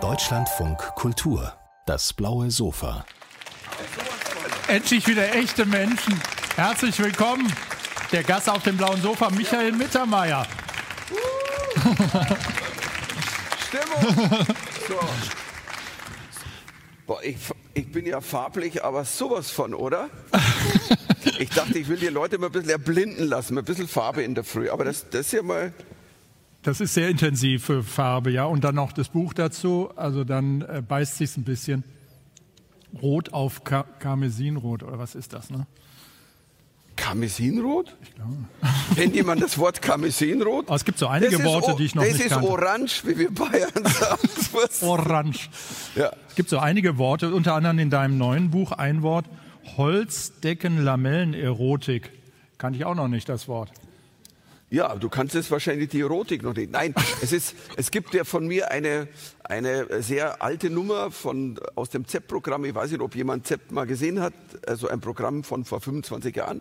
Deutschlandfunk Kultur. Das blaue Sofa. Endlich wieder echte Menschen. Herzlich willkommen. Der Gast auf dem blauen Sofa, Michael Mittermeier. Stimmung. So. Boah, ich, ich bin ja farblich, aber sowas von, oder? Ich dachte, ich will die Leute mal ein bisschen erblinden lassen, ein bisschen Farbe in der Früh. Aber das, das ist ja mal. Das ist sehr intensive Farbe, ja. Und dann noch das Buch dazu. Also dann äh, beißt sich ein bisschen. Rot auf Ka Karmesinrot, oder was ist das, ne? Karmesinrot? Ich glaube. Kennt jemand das Wort Karmesinrot? Oh, es gibt so einige Worte, die ich noch das nicht ist kannte. orange, wie wir Bayern sagen. Orange. Ja. Es gibt so einige Worte, unter anderem in deinem neuen Buch ein Wort, Holzdecken-Lamellen-Erotik. Kannte ich auch noch nicht, das Wort. Ja, du kannst es wahrscheinlich die Erotik noch nicht. Nein, es, ist, es gibt ja von mir eine, eine sehr alte Nummer von, aus dem ZEP-Programm. Ich weiß nicht, ob jemand ZEP mal gesehen hat. Also ein Programm von vor 25 Jahren.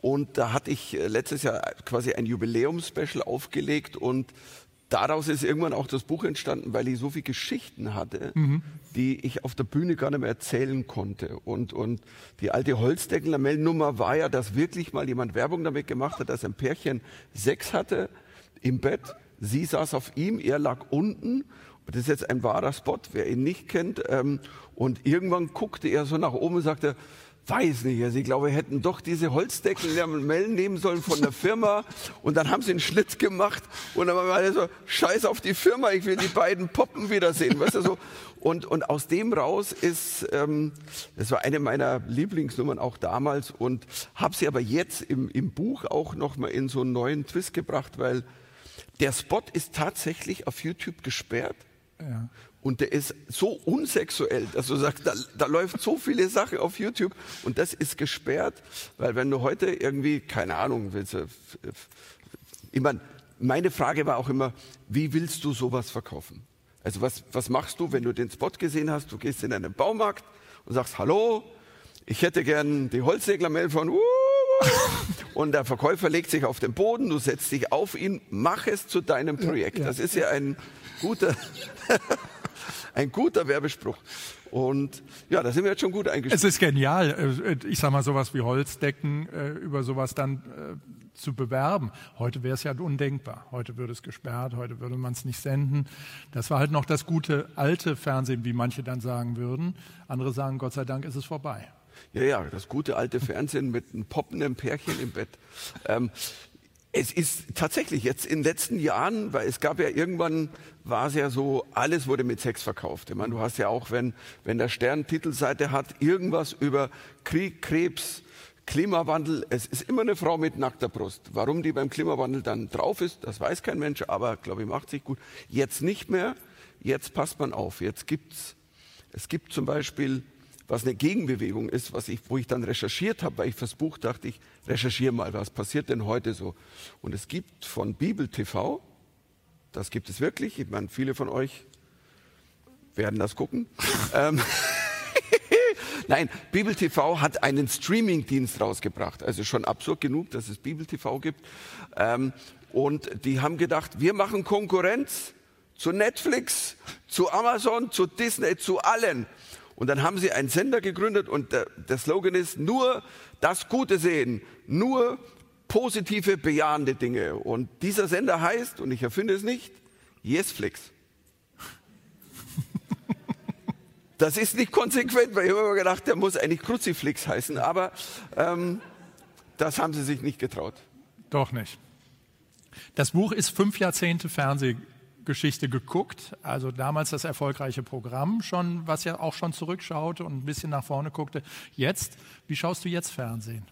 Und da hatte ich äh, letztes Jahr quasi ein Jubiläumspecial aufgelegt und daraus ist irgendwann auch das Buch entstanden, weil ich so viele Geschichten hatte, mhm. die ich auf der Bühne gar nicht mehr erzählen konnte. Und, und die alte Holzdeckenlamellennummer war ja, dass wirklich mal jemand Werbung damit gemacht hat, dass ein Pärchen Sex hatte im Bett. Sie saß auf ihm, er lag unten. Das ist jetzt ein wahrer Spot, wer ihn nicht kennt. Ähm, und irgendwann guckte er so nach oben und sagte, weiß nicht. Also ich glaube, wir hätten doch diese Holzdeckel-Lamellen nehmen sollen von der Firma. Und dann haben sie einen Schnitt gemacht. Und dann wir alle so, scheiß auf die Firma, ich will die beiden Poppen wiedersehen. Weißt du, so. Und, und aus dem raus ist, ähm, das war eine meiner Lieblingsnummern auch damals und habe sie aber jetzt im, im Buch auch nochmal in so einen neuen Twist gebracht, weil der Spot ist tatsächlich auf YouTube gesperrt. Ja. Und der ist so unsexuell, dass du sagst, da, da läuft so viele Sachen auf YouTube und das ist gesperrt, weil wenn du heute irgendwie, keine Ahnung, willst ich meine, meine Frage war auch immer, wie willst du sowas verkaufen? Also was, was machst du, wenn du den Spot gesehen hast, du gehst in einen Baumarkt und sagst, hallo, ich hätte gern die Holzseglermail von, uh, und der Verkäufer legt sich auf den Boden, du setzt dich auf ihn, mach es zu deinem Projekt. Das ist ja ein guter, ein guter Werbespruch. Und ja, da sind wir jetzt schon gut eingestiegen. Es ist genial, äh, ich sag mal sowas wie Holzdecken äh, über sowas dann äh, zu bewerben. Heute wäre es ja undenkbar. Heute würde es gesperrt, heute würde man es nicht senden. Das war halt noch das gute alte Fernsehen, wie manche dann sagen würden. Andere sagen, Gott sei Dank ist es vorbei. Ja, ja, das gute alte Fernsehen mit einem poppenden Pärchen im Bett. Ähm, es ist tatsächlich jetzt in den letzten Jahren, weil es gab ja irgendwann, war es ja so, alles wurde mit Sex verkauft. Ich meine, du hast ja auch, wenn, wenn der Stern Titelseite hat, irgendwas über Krieg, Krebs, Klimawandel. Es ist immer eine Frau mit nackter Brust. Warum die beim Klimawandel dann drauf ist, das weiß kein Mensch, aber glaube ich, macht sich gut. Jetzt nicht mehr. Jetzt passt man auf. Jetzt gibt's, es gibt zum Beispiel was eine Gegenbewegung ist, was ich, wo ich dann recherchiert habe, weil ich fürs Buch dachte, ich recherchiere mal, was passiert denn heute so. Und es gibt von Bibel TV, das gibt es wirklich, ich meine, viele von euch werden das gucken. ähm, Nein, Bibel TV hat einen Streaming-Dienst rausgebracht. Also schon absurd genug, dass es Bibel TV gibt. Ähm, und die haben gedacht, wir machen Konkurrenz zu Netflix, zu Amazon, zu Disney, zu allen. Und dann haben sie einen Sender gegründet und der, der Slogan ist nur das Gute sehen, nur positive, bejahende Dinge. Und dieser Sender heißt, und ich erfinde es nicht, Yesflix. Das ist nicht konsequent, weil ich habe immer gedacht, der muss eigentlich Kruziflix heißen, aber ähm, das haben sie sich nicht getraut. Doch nicht. Das Buch ist fünf Jahrzehnte Fernseh Geschichte geguckt. Also damals das erfolgreiche Programm schon, was ja auch schon zurückschaute und ein bisschen nach vorne guckte. Jetzt, wie schaust du jetzt Fernsehen?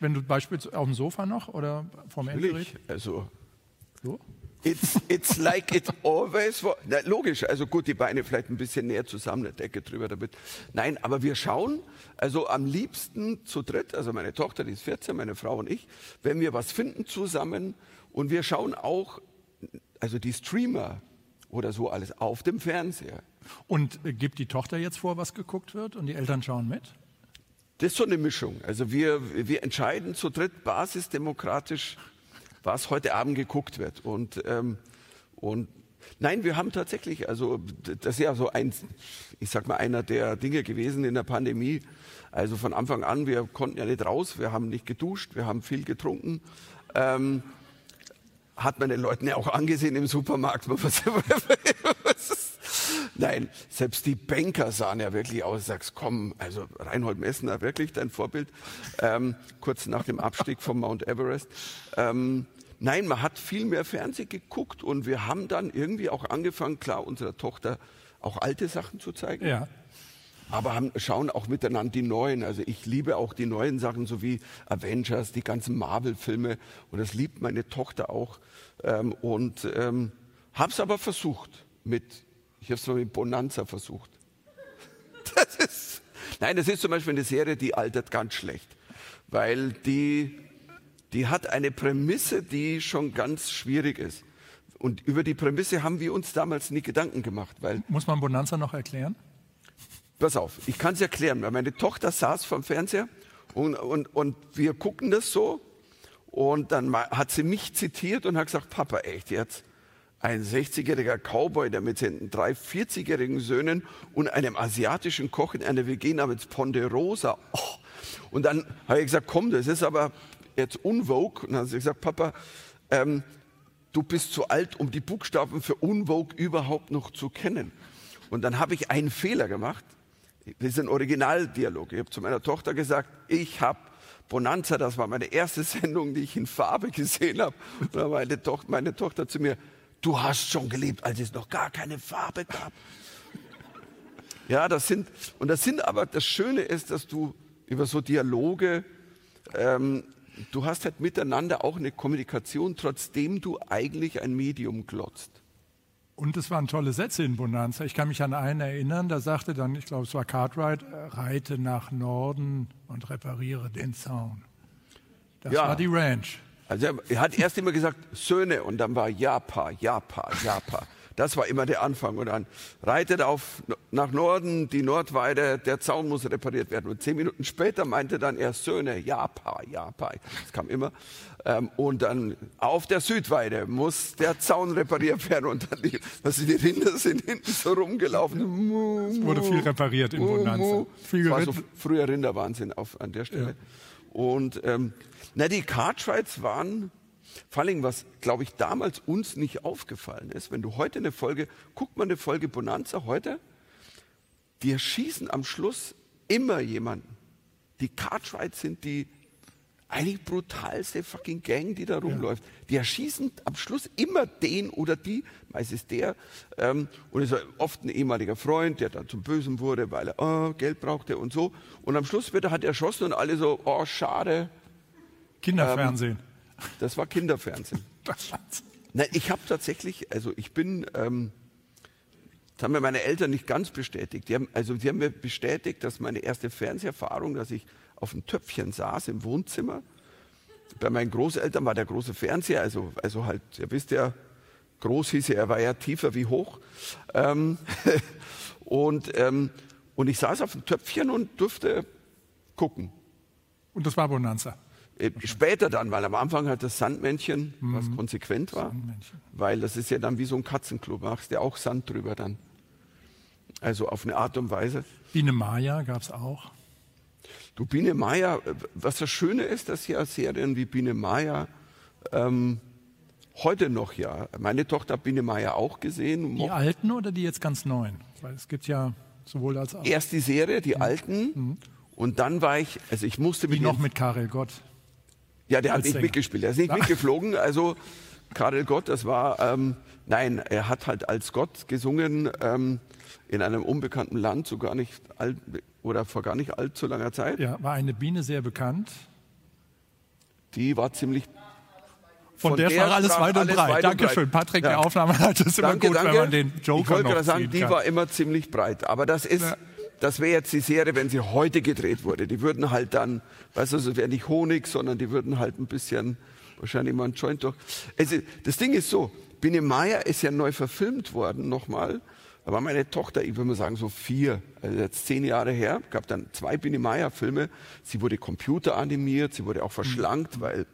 Wenn du beispielsweise auf dem Sofa noch oder vom Endgerät? Also so? It's, it's like it always was. Na, logisch, also gut, die Beine vielleicht ein bisschen näher zusammen, eine Decke drüber damit. Nein, aber wir schauen, also am liebsten zu dritt, also meine Tochter, die ist 14, meine Frau und ich, wenn wir was finden zusammen und wir schauen auch also die Streamer oder so alles auf dem Fernseher. Und äh, gibt die Tochter jetzt vor, was geguckt wird und die Eltern schauen mit? Das ist so eine Mischung. Also wir, wir entscheiden zu dritt basisdemokratisch, was heute Abend geguckt wird. Und, ähm, Und nein, wir haben tatsächlich, also das ist ja so ein, ich sag mal, einer der Dinge gewesen in der Pandemie. Also von Anfang an, wir konnten ja nicht raus, wir haben nicht geduscht, wir haben viel getrunken. Ähm, hat man den Leuten ja auch angesehen im Supermarkt. Nein, selbst die Banker sahen ja wirklich aus. Sagst, komm, also Reinhold Messner, wirklich dein Vorbild, ähm, kurz nach dem Abstieg vom Mount Everest. Ähm, nein, man hat viel mehr Fernsehen geguckt und wir haben dann irgendwie auch angefangen, klar, unserer Tochter auch alte Sachen zu zeigen. Ja. Aber haben, schauen auch miteinander die neuen. Also ich liebe auch die neuen Sachen, so wie Avengers, die ganzen Marvel-Filme. Und das liebt meine Tochter auch. Ähm, und ähm, habe es aber versucht mit, ich habe es mal mit Bonanza versucht. Das ist, nein, das ist zum Beispiel eine Serie, die altert ganz schlecht, weil die, die hat eine Prämisse, die schon ganz schwierig ist. Und über die Prämisse haben wir uns damals nie Gedanken gemacht, weil Muss man Bonanza noch erklären? Pass auf, ich kann es erklären. Meine Tochter saß vom Fernseher und, und, und wir gucken das so. Und dann hat sie mich zitiert und hat gesagt, Papa, echt jetzt? Ein 60-jähriger Cowboy, der mit seinen drei 40-jährigen Söhnen und einem asiatischen Koch in einer WG namens Ponderosa. Oh. Und dann habe ich gesagt, komm, das ist aber jetzt unvogue. Und dann hat sie gesagt, Papa, ähm, du bist zu alt, um die Buchstaben für unvogue überhaupt noch zu kennen. Und dann habe ich einen Fehler gemacht. Das ist ein Originaldialog. Ich habe zu meiner Tochter gesagt, ich habe Bonanza, das war meine erste Sendung, die ich in Farbe gesehen habe. Und dann meinte Tochter, meine Tochter zu mir, du hast schon gelebt, als es noch gar keine Farbe gab. Ja, das sind, und das sind aber, das Schöne ist, dass du über so Dialoge, ähm, du hast halt miteinander auch eine Kommunikation, trotzdem du eigentlich ein Medium glotzt. Und es waren tolle Sätze in Bonanza. Ich kann mich an einen erinnern, da sagte dann, ich glaube, es war Cartwright, reite nach Norden und repariere den Zaun. Das Ja. war die Ranch. Also er, er hat erst immer gesagt Söhne und dann war Japa, Japa, Japa. Das war immer der Anfang. Und dann reitet auf nach Norden die Nordweide, der Zaun muss repariert werden. Und zehn Minuten später meinte dann er Söhne, Japa, Japa. Das kam immer. Ähm, und dann auf der Südweide muss der Zaun repariert werden. Und dann die, also die Rinder sind hinten so rumgelaufen. Es wurde viel repariert in Bonanza. Viel war so früher Rinderwahnsinn auf, an der Stelle. Und ähm, na, die Cartwrights waren, vor allem was, glaube ich, damals uns nicht aufgefallen ist, wenn du heute eine Folge, guck mal eine Folge Bonanza heute, die erschießen am Schluss immer jemanden. Die Cartwrights sind die eigentlich brutalste fucking Gang, die da rumläuft. Die erschießen am Schluss immer den oder die, meistens der, ähm, und es ist oft ein ehemaliger Freund, der dann zum Bösen wurde, weil er oh, Geld brauchte und so. Und am Schluss wird er halt erschossen und alle so, oh schade, Kinderfernsehen. Das war Kinderfernsehen. Nein, ich habe tatsächlich, also ich bin, ähm, das haben mir meine Eltern nicht ganz bestätigt. Die haben, also die haben mir bestätigt, dass meine erste Fernseherfahrung, dass ich auf einem Töpfchen saß im Wohnzimmer. Bei meinen Großeltern war der große Fernseher, also, also halt, ihr wisst ja, groß hieß er, er war ja tiefer wie hoch. Ähm, und, ähm, und ich saß auf dem Töpfchen und durfte gucken. Und das war Bonanza. Äh, Später dann, weil am Anfang halt das Sandmännchen, was konsequent war, weil das ist ja dann wie so ein Katzenklo, machst ja auch Sand drüber dann. Also auf eine Art und Weise. Biene Maya gab es auch. Du Biene Maya, äh, was das Schöne ist, dass ja Serien wie Biene Maya ähm, heute noch ja, meine Tochter hat Biene Maya auch gesehen. Die alten oder die jetzt ganz neuen? Weil es gibt ja sowohl als auch. Erst die Serie, die alten, und dann war ich, also ich musste Die mit noch den- mit Karel Gott. Ja, der hat nicht mitgespielt. Er ist nicht mitgeflogen. Also Karel Gott, das war, ähm, nein, er hat halt als Gott gesungen ähm, in einem unbekannten Land, so gar nicht alt, oder vor gar nicht allzu langer Zeit. Ja, war eine Biene sehr bekannt. Die war ziemlich. Von, Von der, der sprach alles weit und breit. Dankeschön. Patrick, Ja. der Aufnahme hat es immer Danke, gut, danke. wenn man den ich Joker wollte noch gerade sagen, die war immer ziemlich breit. Aber das ist, Ja. Das wäre jetzt die Serie, wenn sie heute gedreht wurde. Die würden halt dann, weißt du, es wäre nicht Honig, sondern die würden halt ein bisschen, wahrscheinlich mal ein Joint durch. Ist, das Ding ist so, Biene Maya ist ja neu verfilmt worden, nochmal. Da war meine Tochter, ich würde mal sagen, so vier, also jetzt zehn Jahre her, gab dann zwei Biene Maya-Filme. Sie wurde computeranimiert, sie wurde auch verschlankt, weil,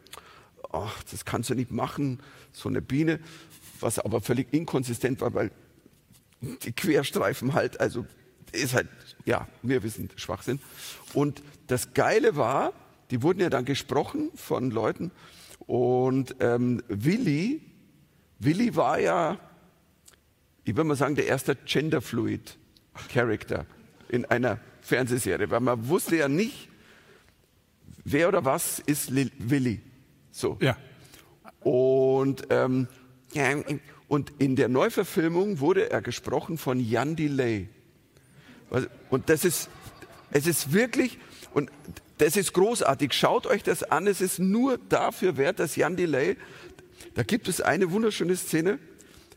ach, das kannst du nicht machen, so eine Biene. was aber völlig inkonsistent war, weil die Querstreifen halt, also ist halt, ja, wir wissen, Schwachsinn. Und das Geile war, die wurden ja dann gesprochen von Leuten und ähm, Willi, Willi war ja, ich würde mal sagen, der erste Genderfluid Character in einer Fernsehserie, weil man wusste ja nicht, wer oder was ist Willi. So. Ja. Und, ähm, und in der Neuverfilmung wurde er gesprochen von Jan Delay. Und das ist, es ist wirklich, und das ist großartig. Schaut euch das an. Es ist nur dafür wert, dass Jan Delay, da gibt es eine wunderschöne Szene.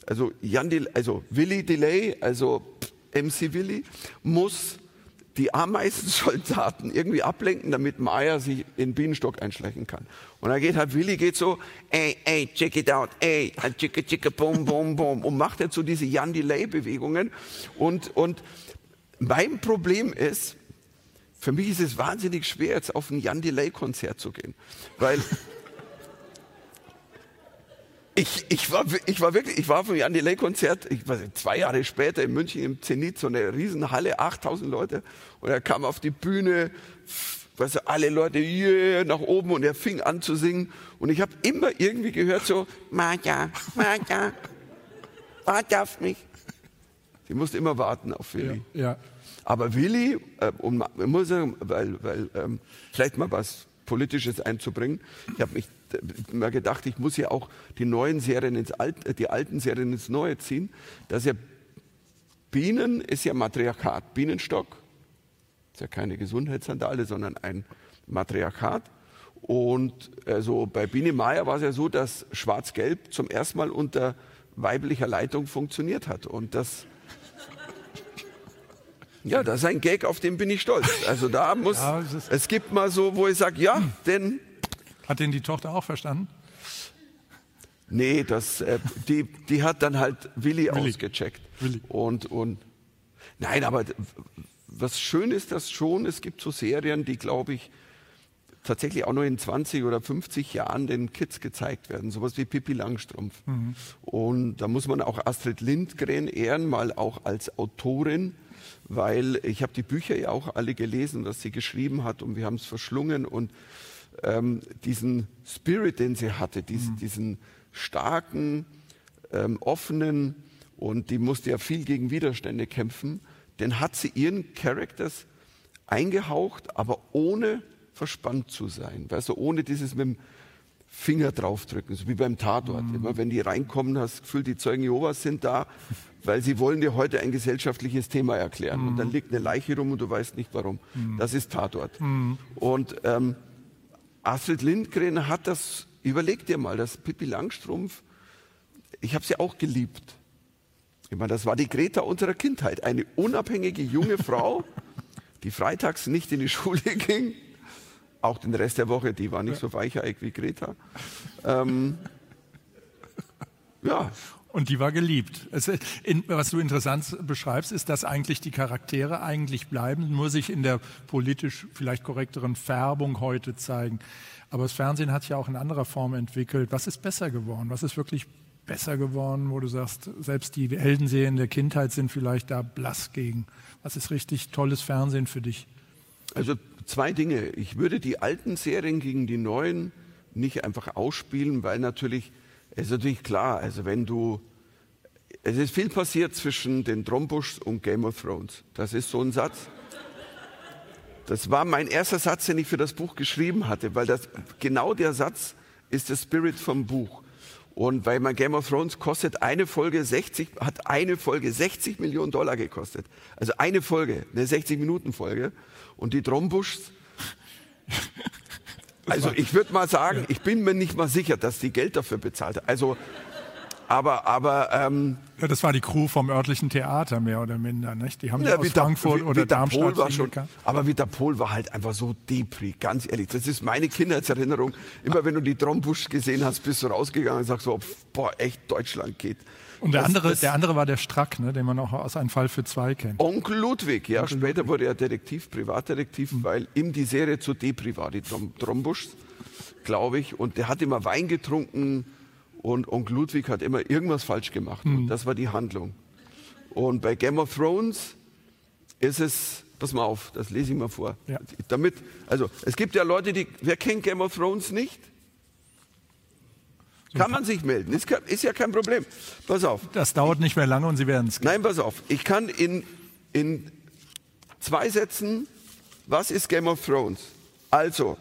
Also Jan Delay, also Willy Delay, also MC Willy, muss die Ameisensoldaten irgendwie ablenken, damit Maya sich in Bienenstock einschleichen kann. Und dann geht halt Willi geht so, ey, ey, check it out, ey, chicka, chicka, boom, boom, boom, und macht jetzt so diese Jan Delay Bewegungen. Und, und mein Problem ist, für mich ist es wahnsinnig schwer, jetzt auf ein Jan Delay Konzert zu gehen, weil ich, ich, war, ich war wirklich, ich war vom Jan Delay Konzert, ich war zwei Jahre später in München im Zenit, so eine Riesenhalle, 8000 Leute, und er kam auf die Bühne, weißt du, alle Leute yeah, nach oben und er fing an zu singen und ich habe immer irgendwie gehört so, Marja, Marja, warte auf mich. Sie musste immer warten auf Willi. Ja, ja. Aber Willi, äh, um, ich muss sagen, weil, weil ähm, vielleicht mal was Politisches einzubringen, ich habe mich immer gedacht, ich muss ja auch die neuen Serien ins Alte, die alten Serien ins Neue ziehen. Dass ja Bienen ist ja Matriarchat, Bienenstock ist ja keine Gesundheitssandale, sondern ein Matriarchat. Und also bei Biene Meier war es ja so, dass Schwarz-Gelb zum ersten Mal unter weiblicher Leitung funktioniert hat. Und das ja, das ist ein Gag, auf den bin ich stolz. Also da muss, ja, es gibt mal so, wo ich sage, ja, denn hat den die Tochter auch verstanden? Nee, das, äh, die, die hat dann halt Willi, Willi. ausgecheckt. Willi. Und, und, nein, aber was schön ist das schon, es gibt so Serien, die, glaube ich, tatsächlich auch nur in 20 oder 50 Jahren den Kids gezeigt werden. Sowas wie Pippi Langstrumpf. Mhm. Und da muss man auch Astrid Lindgren ehren, mal auch als Autorin, weil ich habe die Bücher ja auch alle gelesen, was sie geschrieben hat und wir haben es verschlungen und ähm, diesen Spirit, den sie hatte, diesen, mhm. diesen starken, ähm, offenen und die musste ja viel gegen Widerstände kämpfen, den hat sie ihren Charakters eingehaucht, aber ohne verspannt zu sein. Weißt du, ohne dieses mit dem Finger draufdrücken, so wie beim Tatort. Mhm. Immer wenn die reinkommen, hast du das Gefühl, die Zeugen Jehovas sind da, weil sie wollen dir heute ein gesellschaftliches Thema erklären. Mhm. Und dann mhm. liegt eine Leiche rum und du weißt nicht warum. Mhm. Das ist Tatort. Mhm. Und ähm, Astrid Lindgren hat das, überleg dir mal, das Pippi Langstrumpf, ich habe sie auch geliebt. Ich meine, das war die Greta unserer Kindheit, eine unabhängige junge Frau, die freitags nicht in die Schule ging, auch den Rest der Woche, die war nicht so weicheig wie Greta. Ähm, ja. Und die war geliebt. Es, in, was du interessant beschreibst, ist, dass eigentlich die Charaktere eigentlich bleiben, nur sich in der politisch vielleicht korrekteren Färbung heute zeigen. Aber das Fernsehen hat sich ja auch in anderer Form entwickelt. Was ist besser geworden? Was ist wirklich besser geworden, wo du sagst, selbst die Heldenserien der Kindheit sind vielleicht da blass gegen? Was ist richtig tolles Fernsehen für dich? Also zwei Dinge. Ich würde die alten Serien gegen die neuen nicht einfach ausspielen, weil natürlich es ist natürlich klar, also wenn du, es ist viel passiert zwischen den Trombuschs und Game of Thrones. Das ist so ein Satz. Das war mein erster Satz, den ich für das Buch geschrieben hatte, weil das, genau der Satz ist der Spirit vom Buch. Und weil mein Game of Thrones kostet eine Folge 60, hat eine Folge 60 Millionen Dollar gekostet. Also eine Folge, eine 60 Minuten Folge. Und die Trombuschs also ich würde mal sagen, ich bin mir nicht mal sicher, dass die Geld dafür bezahlt hat. Also, aber, aber ähm, ja, das war die Crew vom örtlichen Theater mehr oder minder, nicht? Die haben ja, aus Frankfurt wie, oder wie Darmstadt. War schon, aber Vita Pol war halt einfach so depri, ganz ehrlich. Das ist meine Kindheitserinnerung. Immer wenn du die Trombusch gesehen hast, bist du rausgegangen und sagst so, boah, echt Deutschland geht. Und der, das, andere, das, der andere war der Strack, ne, den man auch aus einem Fall für zwei kennt. Onkel Ludwig, ja. Onkel später Ludwig. wurde er Detektiv, Privatdetektiv, mhm. weil ihm die Serie zu Depri war, die Trom Trombuschs, glaube ich. Und der hat immer Wein getrunken und Onkel Ludwig hat immer irgendwas falsch gemacht. Hm. Und das war die Handlung. Und bei Game of Thrones ist es, pass mal auf, das lese ich mal vor. Ja. Damit, also es gibt ja Leute, die, wer kennt Game of Thrones nicht? Kann man sich melden, ist, ist ja kein Problem. Pass auf, Das dauert nicht mehr lange und Sie werden es. nein, pass auf. Ich kann in, in zwei Sätzen, was ist Game of Thrones? Also,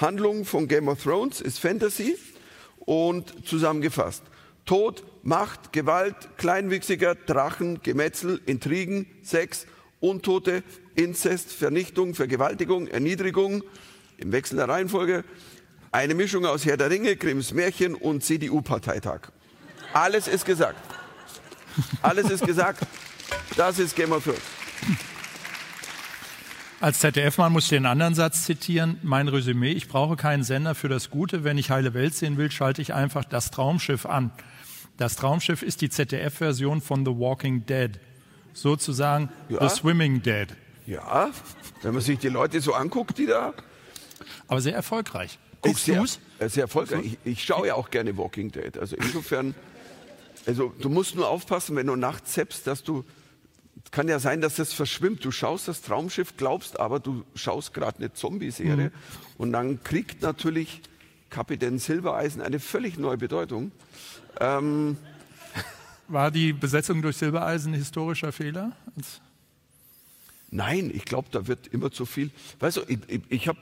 Handlung von Game of Thrones ist Fantasy und zusammengefasst. Tod, Macht, Gewalt, Kleinwüchsiger, Drachen, Gemetzel, Intrigen, Sex, Untote, Inzest, Vernichtung, Vergewaltigung, Erniedrigung, im Wechsel der Reihenfolge, eine Mischung aus Herr der Ringe, Grimms Märchen und CDU-Parteitag. Alles ist gesagt. Alles ist gesagt. Das ist Game of Thrones. Als ZDF-Mann muss ich den anderen Satz zitieren. Mein Resümee, ich brauche keinen Sender für das Gute. Wenn ich heile Welt sehen will, schalte ich einfach das Traumschiff an. Das Traumschiff ist die ZDF-Version von The Walking Dead. Sozusagen Ja. The Swimming Dead. Ja, wenn man sich die Leute so anguckt, die da. Aber sehr erfolgreich. Guckst sehr, du's? äh, sehr erfolgreich. Ich, ich schaue ja auch gerne Walking Dead. Also insofern, also du musst nur aufpassen, wenn du nachts zappst, dass du. Kann ja sein, dass das verschwimmt. Du schaust das Traumschiff, glaubst aber, du schaust gerade eine Zombie-Serie. Mhm. Und dann kriegt natürlich Kapitän Silbereisen eine völlig neue Bedeutung. War die Besetzung durch Silbereisen ein historischer Fehler? Nein, ich glaube, da wird immer zu viel. Weißt du, ich, ich, habe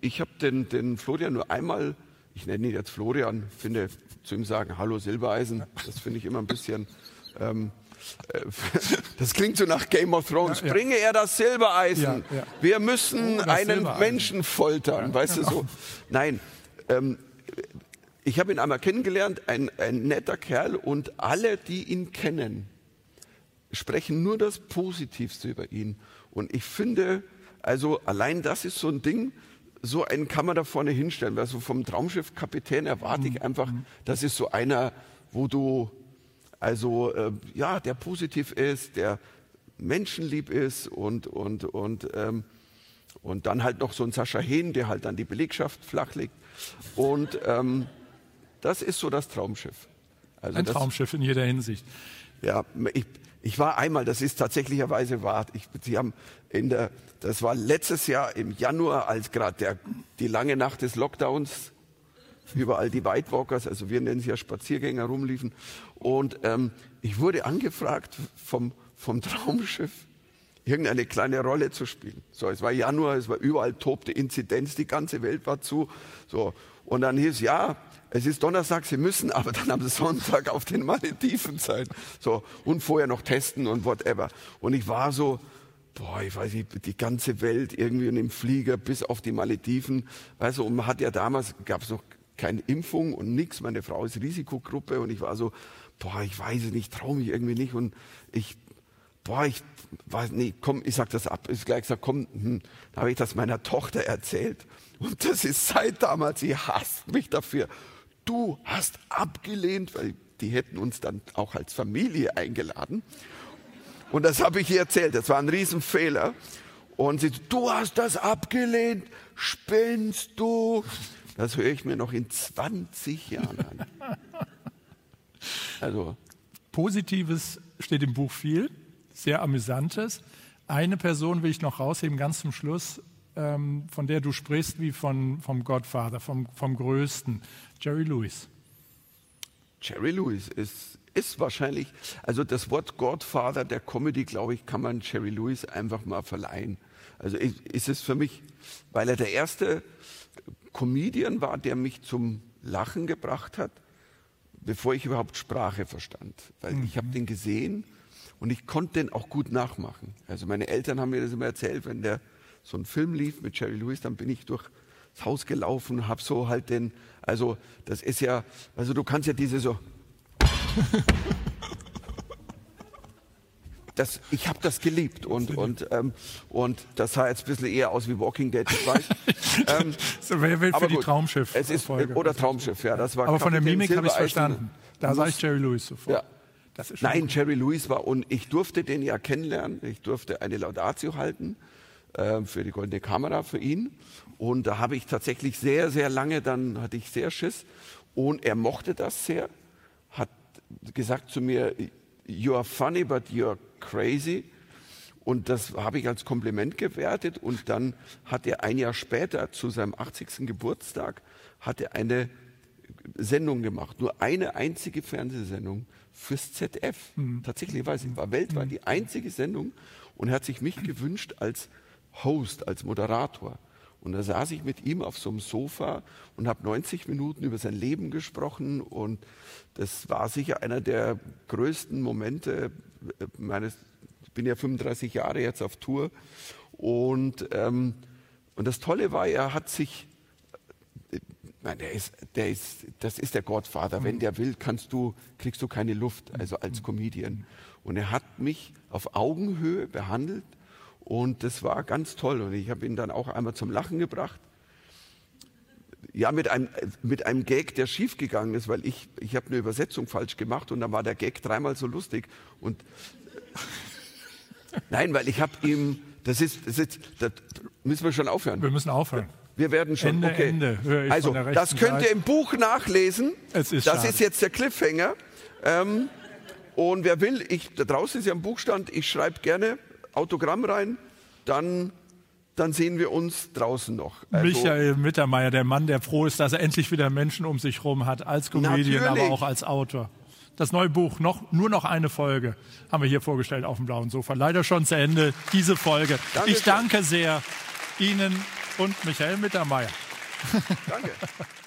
ich hab den, den Florian nur einmal, ich nenne ihn jetzt Florian, finde zu ihm sagen, hallo Silbereisen, das finde ich immer ein bisschen, ähm, äh, das klingt so nach Game of Thrones. Ja. Bringe er das Silbereisen. Wir müssen das einen. Menschen foltern, weißt du so. Nein, ähm, ich habe ihn einmal kennengelernt, ein, ein netter Kerl und alle, die ihn kennen, sprechen nur das Positivste über ihn. Und ich finde, also allein das ist so ein Ding, so einen kann man da vorne hinstellen. Weil so vom Traumschiffkapitän erwarte ich einfach, das ist so einer, wo du, also äh, ja, der positiv ist, der menschenlieb ist und, und, und, ähm, und dann halt noch so ein Sascha Hehn, der halt dann die Belegschaft flachlegt. Und ähm, das ist so das Traumschiff. Also Ein das, Traumschiff in jeder Hinsicht. ja, ich, ich war einmal, das ist tatsächlicherweise wahr. Ich, Sie haben in der, das war letztes Jahr im Januar, als gerade die lange Nacht des Lockdowns überall die Whitewalkers, also wir nennen sie ja Spaziergänger, rumliefen. Und ähm, ich wurde angefragt vom, vom Traumschiff, irgendeine kleine Rolle zu spielen. So, es war Januar, es war überall tobte Inzidenz, die ganze Welt war zu. So, und dann hieß ja, es ist Donnerstag, Sie müssen aber dann am Sonntag auf den Malediven sein. So, und vorher noch testen und whatever. Und ich war so, boah, ich weiß nicht, die ganze Welt irgendwie in dem Flieger bis auf die Malediven. Weißt du, und man hat ja damals, gab es noch keine Impfung und nichts. Meine Frau ist Risikogruppe und ich war so, boah, ich weiß es nicht, traue mich irgendwie nicht und ich, boah, ich weiß nee, komm, ich sag das ab. Ich gleich gesagt, komm, hm. da habe ich das meiner Tochter erzählt und das ist seit damals, sie hasst mich dafür. Du hast abgelehnt, weil die hätten uns dann auch als Familie eingeladen. Und das habe ich ihr erzählt. Das war ein Riesenfehler. Und sie, du hast das abgelehnt. Spinnst du? Das höre ich mir noch in 20 Jahren an. Also, Positives steht im Buch viel, sehr amüsantes. Eine Person will ich noch rausheben, ganz zum Schluss, ähm, von der du sprichst wie von, vom Godfather, vom, vom Größten, Jerry Lewis. Jerry Lewis ist, ist wahrscheinlich, also das Wort Godfather der Comedy, glaube ich, kann man Jerry Lewis einfach mal verleihen. Also ist, ist es für mich, weil er der erste Comedian war, der mich zum Lachen gebracht hat, bevor ich überhaupt Sprache verstand. Weil ich habe den gesehen und ich konnte den auch gut nachmachen. Also meine Eltern haben mir das immer erzählt, wenn der so ein Film lief mit Jerry Lewis, dann bin ich durch das Haus gelaufen, habe so halt den, also das ist ja, also du kannst ja diese so, das, ich habe das geliebt und, und, ähm, und das sah jetzt ein bisschen eher aus wie Walking Dead, ich weiß. ähm, So, wer will für die gut, Traumschiff es ist, Folge? Oder Traumschiff, ja, das war Aber von der Kapitän Mimik habe ich verstanden. Da sah ich Jerry Lewis sofort. Ja. Das ist Nein, gut. Jerry Lewis war, und ich durfte den ja kennenlernen. Ich durfte eine Laudatio halten äh, für die Goldene Kamera für ihn. Und da habe ich tatsächlich sehr, sehr lange, dann hatte ich sehr Schiss. Und er mochte das sehr, hat gesagt zu mir, you are funny, but you are crazy. Und das habe ich als Kompliment gewertet. Und dann hat er ein Jahr später zu seinem 80. Geburtstag hat er eine Sendung gemacht. Nur eine einzige Fernsehsendung fürs ZDF. Mhm. Tatsächlich weiß ich, war weltweit mhm. die einzige Sendung. Und er hat sich mich gewünscht als Host, als Moderator. Und da saß ich mit ihm auf so einem Sofa und habe 90 Minuten über sein Leben gesprochen. Und das war sicher einer der größten Momente meines, ich bin ja 35 Jahre jetzt auf Tour. Und, ähm, und das Tolle war, er hat sich, nein, der ist, der ist, das ist der Gottvater. Wenn der will, kannst du, kriegst du keine Luft, also als Comedian. Und er hat mich auf Augenhöhe behandelt und das war ganz toll. Und ich habe ihn dann auch einmal zum Lachen gebracht. Ja, mit einem, mit einem Gag, der schiefgegangen ist, weil ich, ich habe eine Übersetzung falsch gemacht und dann war der Gag dreimal so lustig. Und nein, weil ich habe ihm, das ist, das ist, das müssen wir schon aufhören. Wir müssen aufhören. Wir werden schon. Ende, okay. Ende, also, das könnt Seite. ihr im Buch nachlesen. Es ist das schade. ist jetzt der Cliffhanger. Ähm, und wer will, ich, da draußen ist ja ein Buchstand, ich schreibe gerne Autogramm rein, dann, dann sehen wir uns draußen noch. Also, Michael Mittermeier, der Mann, der froh ist, dass er endlich wieder Menschen um sich herum hat, als Comedian, Natürlich. aber auch als Autor. Das neue Buch, noch, nur noch eine Folge, haben wir hier vorgestellt auf dem blauen Sofa. Leider schon zu Ende, diese Folge. Danke ich danke sehr Ihnen und Michael Mittermeier. Danke.